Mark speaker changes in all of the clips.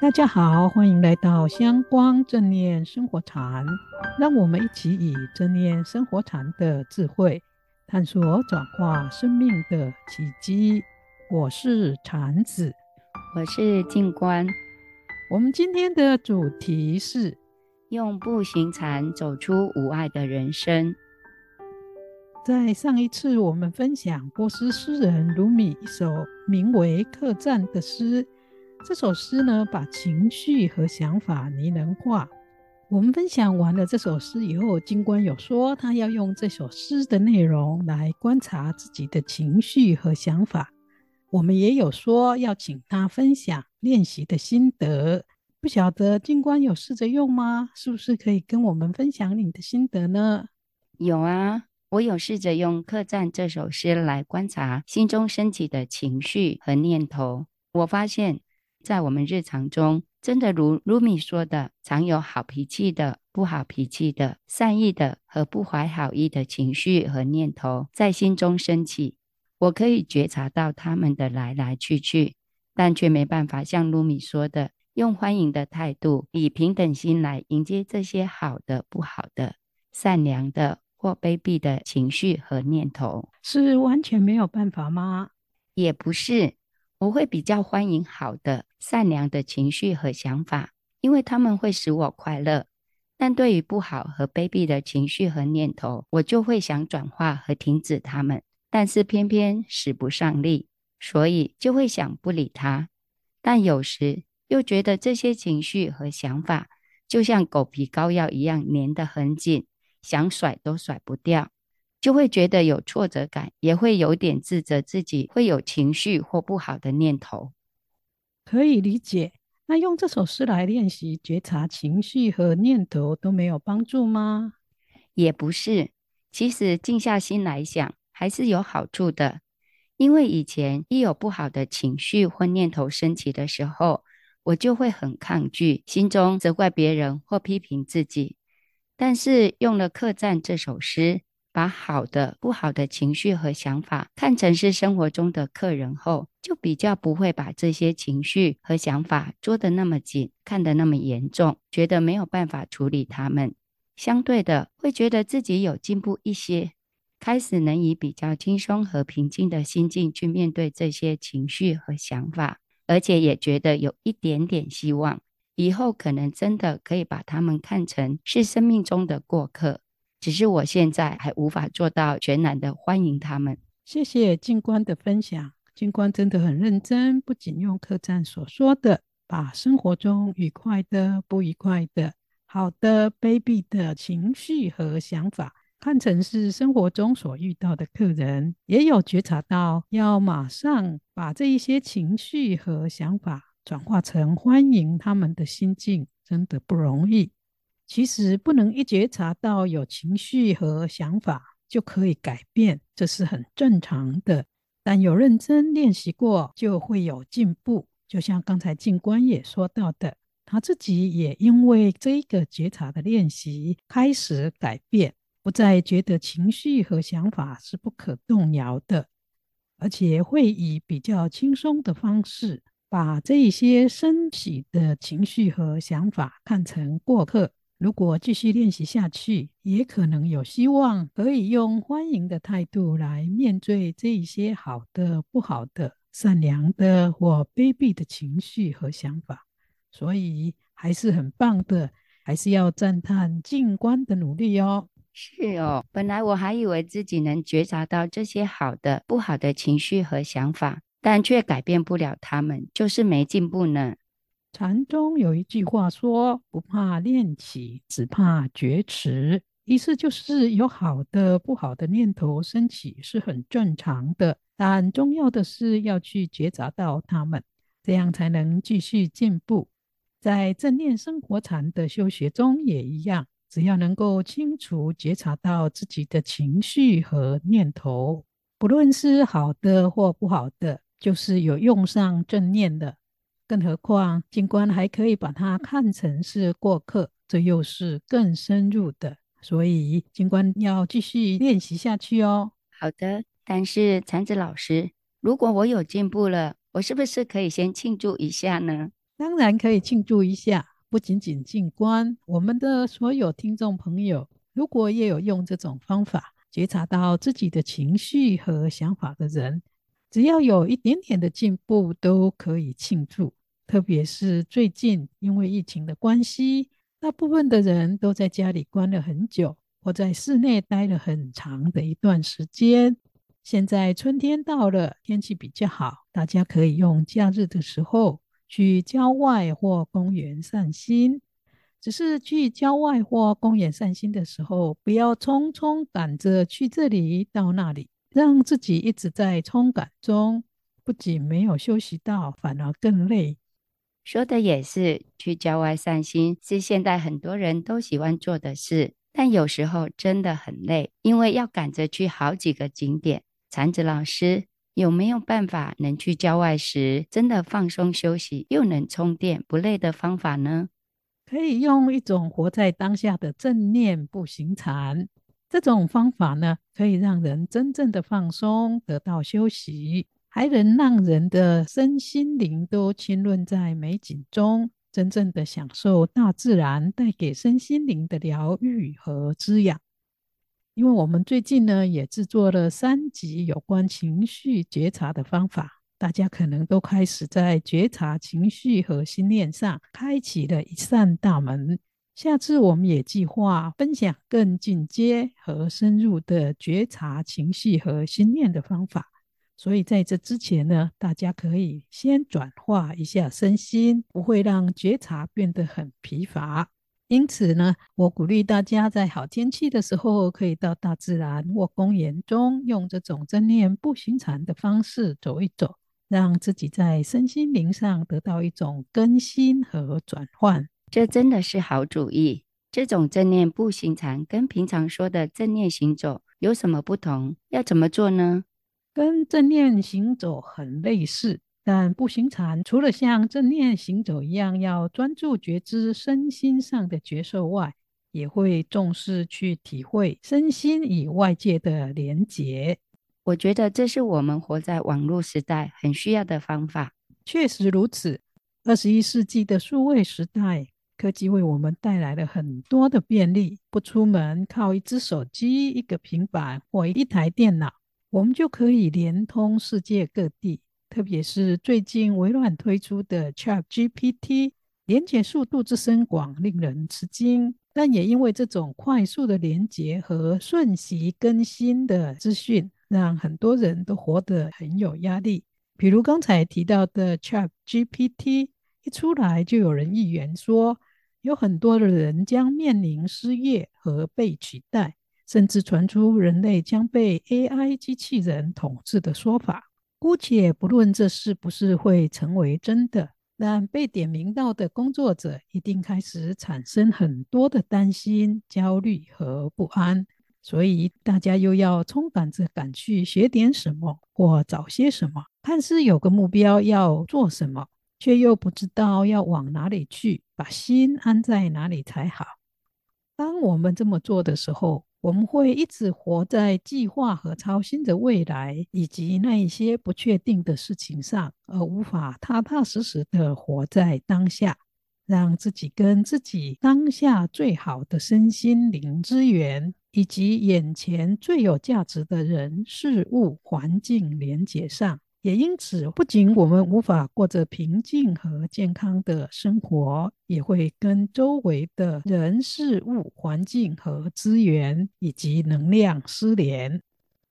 Speaker 1: 大家好，欢迎来到香光正念生活禅，让我们一起以正念生活禅的智慧，探索转化生命的奇迹。我是禅子，
Speaker 2: 我是静观。
Speaker 1: 我们今天的主题是
Speaker 2: 用步行禅走出无碍的人生。
Speaker 1: 在上一次，我们分享波斯诗人鲁米一首名为《客栈》的诗。这首诗呢，把情绪和想法拟人化。我们分享完了这首诗以后，静观有说他要用这首诗的内容来观察自己的情绪和想法。我们也有说要请他分享练习的心得。不晓得静观有试着用吗？是不是可以跟我们分享你的心得呢？
Speaker 2: 有啊，我有试着用《客栈》这首诗来观察心中升起的情绪和念头。我发现。在我们日常中，真的如卢米说的，常有好脾气的、不好脾气的、善意的和不怀好意的情绪和念头在心中升起。我可以觉察到他们的来来去去，但却没办法像卢米说的，用欢迎的态度，以平等心来迎接这些好的、不好的、善良的或卑鄙的情绪和念头。
Speaker 1: 是完全没有办法吗？
Speaker 2: 也不是。我会比较欢迎好的、善良的情绪和想法，因为他们会使我快乐。但对于不好和卑鄙的情绪和念头，我就会想转化和停止他们，但是偏偏使不上力，所以就会想不理他。但有时又觉得这些情绪和想法就像狗皮膏药一样粘得很紧，想甩都甩不掉。就会觉得有挫折感，也会有点自责自己会有情绪或不好的念头。
Speaker 1: 可以理解。那用这首诗来练习觉察情绪和念头都没有帮助吗？
Speaker 2: 也不是，其实静下心来想，还是有好处的。因为以前一有不好的情绪或念头升起的时候，我就会很抗拒，心中责怪别人或批评自己。但是用了《客栈》这首诗。把好的、不好的情绪和想法看成是生活中的客人后，就比较不会把这些情绪和想法捉得那么紧，看得那么严重，觉得没有办法处理他们。相对的，会觉得自己有进步一些，开始能以比较轻松和平静的心境去面对这些情绪和想法，而且也觉得有一点点希望，以后可能真的可以把他们看成是生命中的过客。只是我现在还无法做到全然的欢迎他们。
Speaker 1: 谢谢静观的分享，静观真的很认真，不仅用客栈所说的，把生活中愉快的、不愉快的、好的、卑鄙的情绪和想法，看成是生活中所遇到的客人，也有觉察到要马上把这一些情绪和想法转化成欢迎他们的心境，真的不容易。其实不能一觉察到有情绪和想法就可以改变，这是很正常的。但有认真练习过，就会有进步。就像刚才静观也说到的，他自己也因为这个觉察的练习，开始改变，不再觉得情绪和想法是不可动摇的，而且会以比较轻松的方式，把这一些升起的情绪和想法看成过客。如果继续练习下去，也可能有希望可以用欢迎的态度来面对这一些好的、不好的、善良的或卑鄙的情绪和想法。所以还是很棒的，还是要赞叹静观的努力哦。
Speaker 2: 是哦，本来我还以为自己能觉察到这些好的、不好的情绪和想法，但却改变不了他们，就是没进步呢。
Speaker 1: 禅中有一句话说：“不怕练起，只怕觉迟。”意思就是有好的、不好的念头升起是很正常的，但重要的是要去觉察到它们，这样才能继续进步。在正念生活禅的修学中也一样，只要能够清楚觉察到自己的情绪和念头，不论是好的或不好的，就是有用上正念的。更何况，静观还可以把它看成是过客，这又是更深入的。所以，静观要继续练习下去哦。
Speaker 2: 好的，但是禅子老师，如果我有进步了，我是不是可以先庆祝一下呢？
Speaker 1: 当然可以庆祝一下，不仅仅静观，我们的所有听众朋友，如果也有用这种方法觉察到自己的情绪和想法的人，只要有一点点的进步，都可以庆祝。特别是最近因为疫情的关系，大部分的人都在家里关了很久，或在室内待了很长的一段时间。现在春天到了，天气比较好，大家可以用假日的时候去郊外或公园散心。只是去郊外或公园散心的时候，不要匆匆赶着去这里到那里，让自己一直在冲赶中，不仅没有休息到，反而更累。
Speaker 2: 说的也是，去郊外散心是现在很多人都喜欢做的事，但有时候真的很累，因为要赶着去好几个景点。禅子老师有没有办法能去郊外时真的放松休息，又能充电不累的方法呢？
Speaker 1: 可以用一种活在当下的正念步行禅，这种方法呢，可以让人真正的放松，得到休息。还能让人的身心灵都浸润在美景中，真正的享受大自然带给身心灵的疗愈和滋养。因为我们最近呢，也制作了三集有关情绪觉察的方法，大家可能都开始在觉察情绪和心念上开启了一扇大门。下次我们也计划分享更进阶和深入的觉察情绪和心念的方法。所以在这之前呢，大家可以先转化一下身心，不会让觉察变得很疲乏。因此呢，我鼓励大家在好天气的时候，可以到大自然或公园中，用这种正念步行禅的方式走一走，让自己在身心灵上得到一种更新和转换。
Speaker 2: 这真的是好主意。这种正念步行禅跟平常说的正念行走有什么不同？要怎么做呢？
Speaker 1: 跟正念行走很类似，但步行禅除了像正念行走一样要专注觉知身心上的觉受外，也会重视去体会身心与外界的连结。
Speaker 2: 我觉得这是我们活在网络时代很需要的方法。
Speaker 1: 确实如此，二十一世纪的数位时代，科技为我们带来了很多的便利，不出门，靠一只手机、一个平板或一台电脑。我们就可以连通世界各地，特别是最近微软推出的 ChatGPT，连接速度之深广令人吃惊。但也因为这种快速的连接和瞬息更新的资讯，让很多人都活得很有压力。比如刚才提到的 ChatGPT，一出来就有人预言说，有很多的人将面临失业和被取代。甚至传出人类将被 AI 机器人统治的说法。姑且不论这是不是会成为真的，但被点名到的工作者一定开始产生很多的担心、焦虑和不安。所以大家又要冲赶着赶去学点什么或找些什么，看似有个目标要做什么，却又不知道要往哪里去，把心安在哪里才好。当我们这么做的时候，我们会一直活在计划和操心着未来，以及那一些不确定的事情上，而无法踏踏实实的活在当下，让自己跟自己当下最好的身心灵资源，以及眼前最有价值的人事物环境连接上。也因此，不仅我们无法过着平静和健康的生活，也会跟周围的人事物、环境和资源以及能量失联。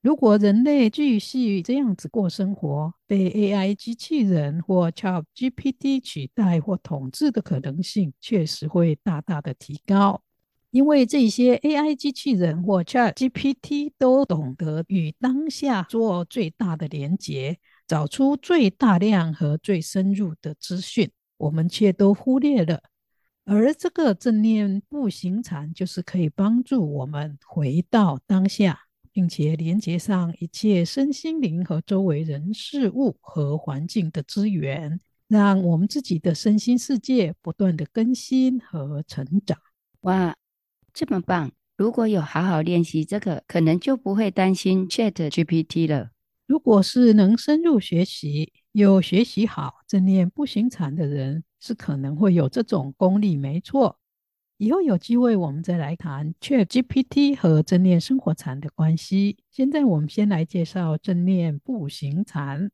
Speaker 1: 如果人类继续这样子过生活，被 AI 机器人或 ChatGPT 取代或统治的可能性确实会大大的提高。因为这些 AI 机器人或 ChatGPT 都懂得与当下做最大的连结。找出最大量和最深入的资讯，我们却都忽略了。而这个正念步行禅就是可以帮助我们回到当下，并且连接上一切身心灵和周围人事物和环境的资源，让我们自己的身心世界不断的更新和成长。
Speaker 2: 哇，这么棒！如果有好好练习这个，可能就不会担心 ChatGPT 了。
Speaker 1: 如果是能深入学习又学习好正念不行禅的人是可能会有这种功力，没错。以后有机会我们再来谈 ChatGPT 和正念生活禅的关系。现在我们先来介绍正念步行禅。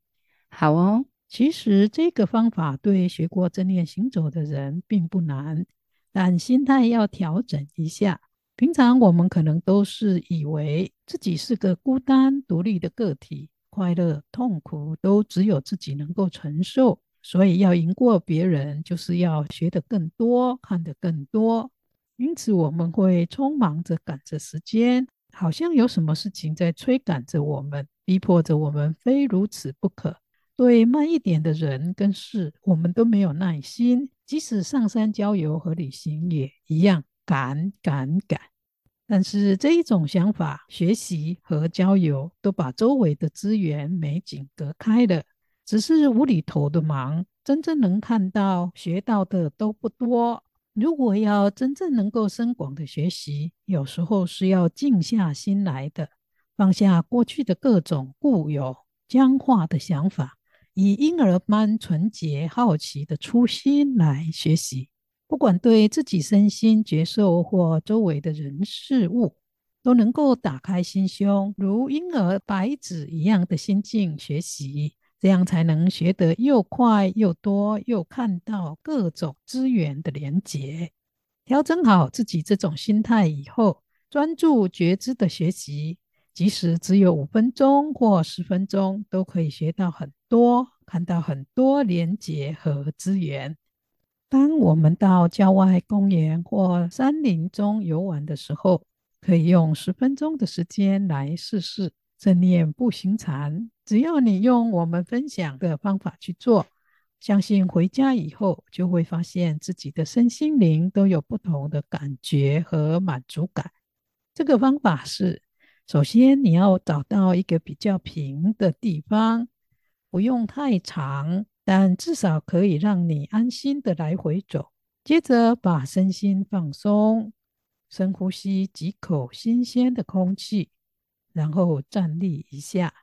Speaker 2: 好哦，
Speaker 1: 其实这个方法对学过正念行走的人并不难，但心态要调整一下。平常我们可能都是以为自己是个孤单独立的个体。快乐、痛苦都只有自己能够承受，所以要赢过别人，就是要学得更多，看得更多。因此，我们会匆忙着赶着时间，好像有什么事情在催赶着我们，逼迫着我们非如此不可。对慢一点的人跟事，我们都没有耐心，即使上山郊游和旅行也一样，赶赶赶。但是这一种想法，学习和交友都把周围的资源美景隔开了，只是无厘头的忙，真正能看到、学到的都不多。如果要真正能够深广的学习，有时候是要静下心来的，放下过去的各种固有僵化的想法，以婴儿般纯洁好奇的初心来学习。不管对自己身心觉受或周围的人事物，都能够打开心胸，如婴儿白纸一样的心境学习，这样才能学得又快又多，又看到各种资源的连结。调整好自己这种心态以后，专注觉知的学习，即使只有五分钟或十分钟，都可以学到很多，看到很多连结和资源。当我们到郊外公园或山林中游玩的时候，可以用十分钟的时间来试试正念步行禅。只要你用我们分享的方法去做，相信回家以后就会发现自己的身心灵都有不同的感觉和满足感。这个方法是：首先你要找到一个比较平的地方，不用太长。但至少可以让你安心的来回走。接着把身心放松，深呼吸几口新鲜的空气，然后站立一下，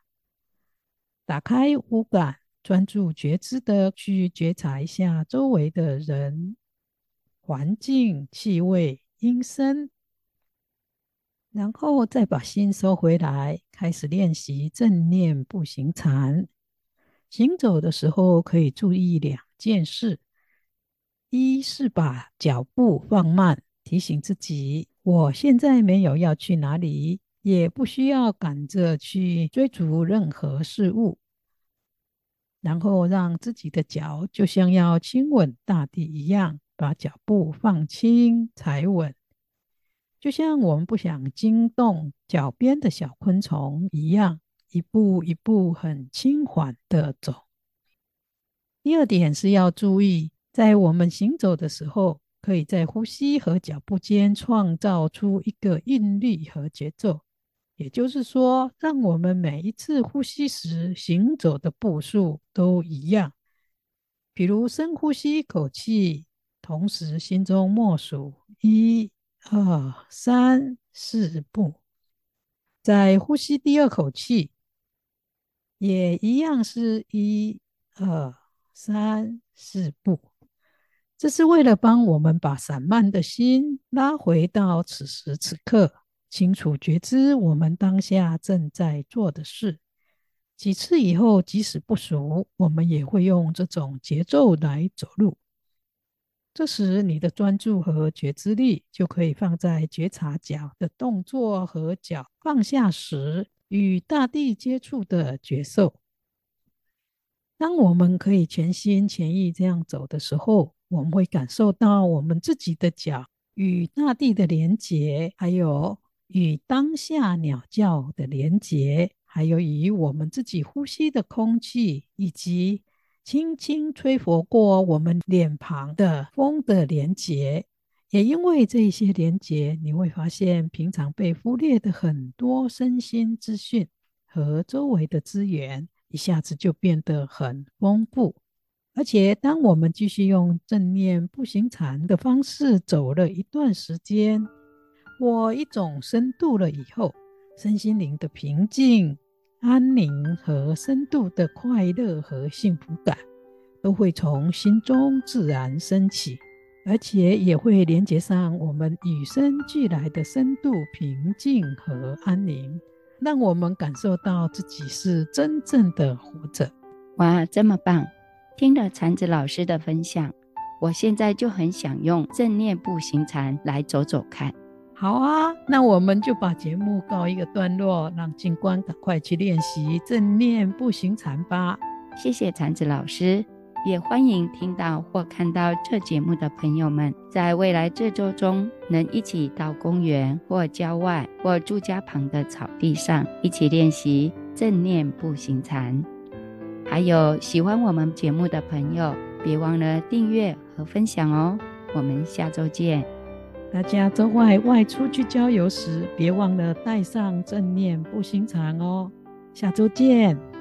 Speaker 1: 打开五感，专注觉知的去觉察一下周围的人、环境、气味、音声，然后再把心收回来，开始练习正念步行禅。行走的时候可以注意两件事：一是把脚步放慢，提醒自己我现在没有要去哪里，也不需要赶着去追逐任何事物。然后让自己的脚就像要亲吻大地一样，把脚步放轻踩稳，就像我们不想惊动脚边的小昆虫一样。一步一步很轻缓的走。第二点是要注意，在我们行走的时候，可以在呼吸和脚步间创造出一个韵律和节奏。也就是说，让我们每一次呼吸时行走的步数都一样。比如深呼吸一口气，同时心中默数一、二、三、四步，在呼吸第二口气。也一样是一、二、三、四步，这是为了帮我们把散漫的心拉回到此时此刻，清楚觉知我们当下正在做的事。几次以后，即使不熟，我们也会用这种节奏来走路。这时，你的专注和觉知力就可以放在觉察脚的动作和脚放下时。与大地接触的觉受。当我们可以全心全意这样走的时候，我们会感受到我们自己的脚与大地的连结，还有与当下鸟叫的连结，还有与我们自己呼吸的空气，以及轻轻吹拂过我们脸庞的风的连结。也因为这一些连结，你会发现平常被忽略的很多身心资讯和周围的资源，一下子就变得很丰富。而且，当我们继续用正念步行禅的方式走了一段时间，或一种深度了以后，身心灵的平静、安宁和深度的快乐和幸福感，都会从心中自然升起，而且也会连接上我们与生俱来的深度平静和安宁，让我们感受到自己是真正的活着。
Speaker 2: 哇，这么棒！听了禅子老师的分享，我现在就很想用正念步行禅来走走看。
Speaker 1: 好啊，那我们就把节目告一个段落，让静观赶快去练习正念步行禅吧。
Speaker 2: 谢谢禅子老师，也欢迎听到或看到这节目的朋友们，在未来这周中能一起到公园或郊外或住家旁的草地上，一起练习正念步行禅。还有喜欢我们节目的朋友，别忘了订阅和分享哦。我们下周见。
Speaker 1: 大家周外外出去郊游时，别忘了带上正念步行禅哦。下周见。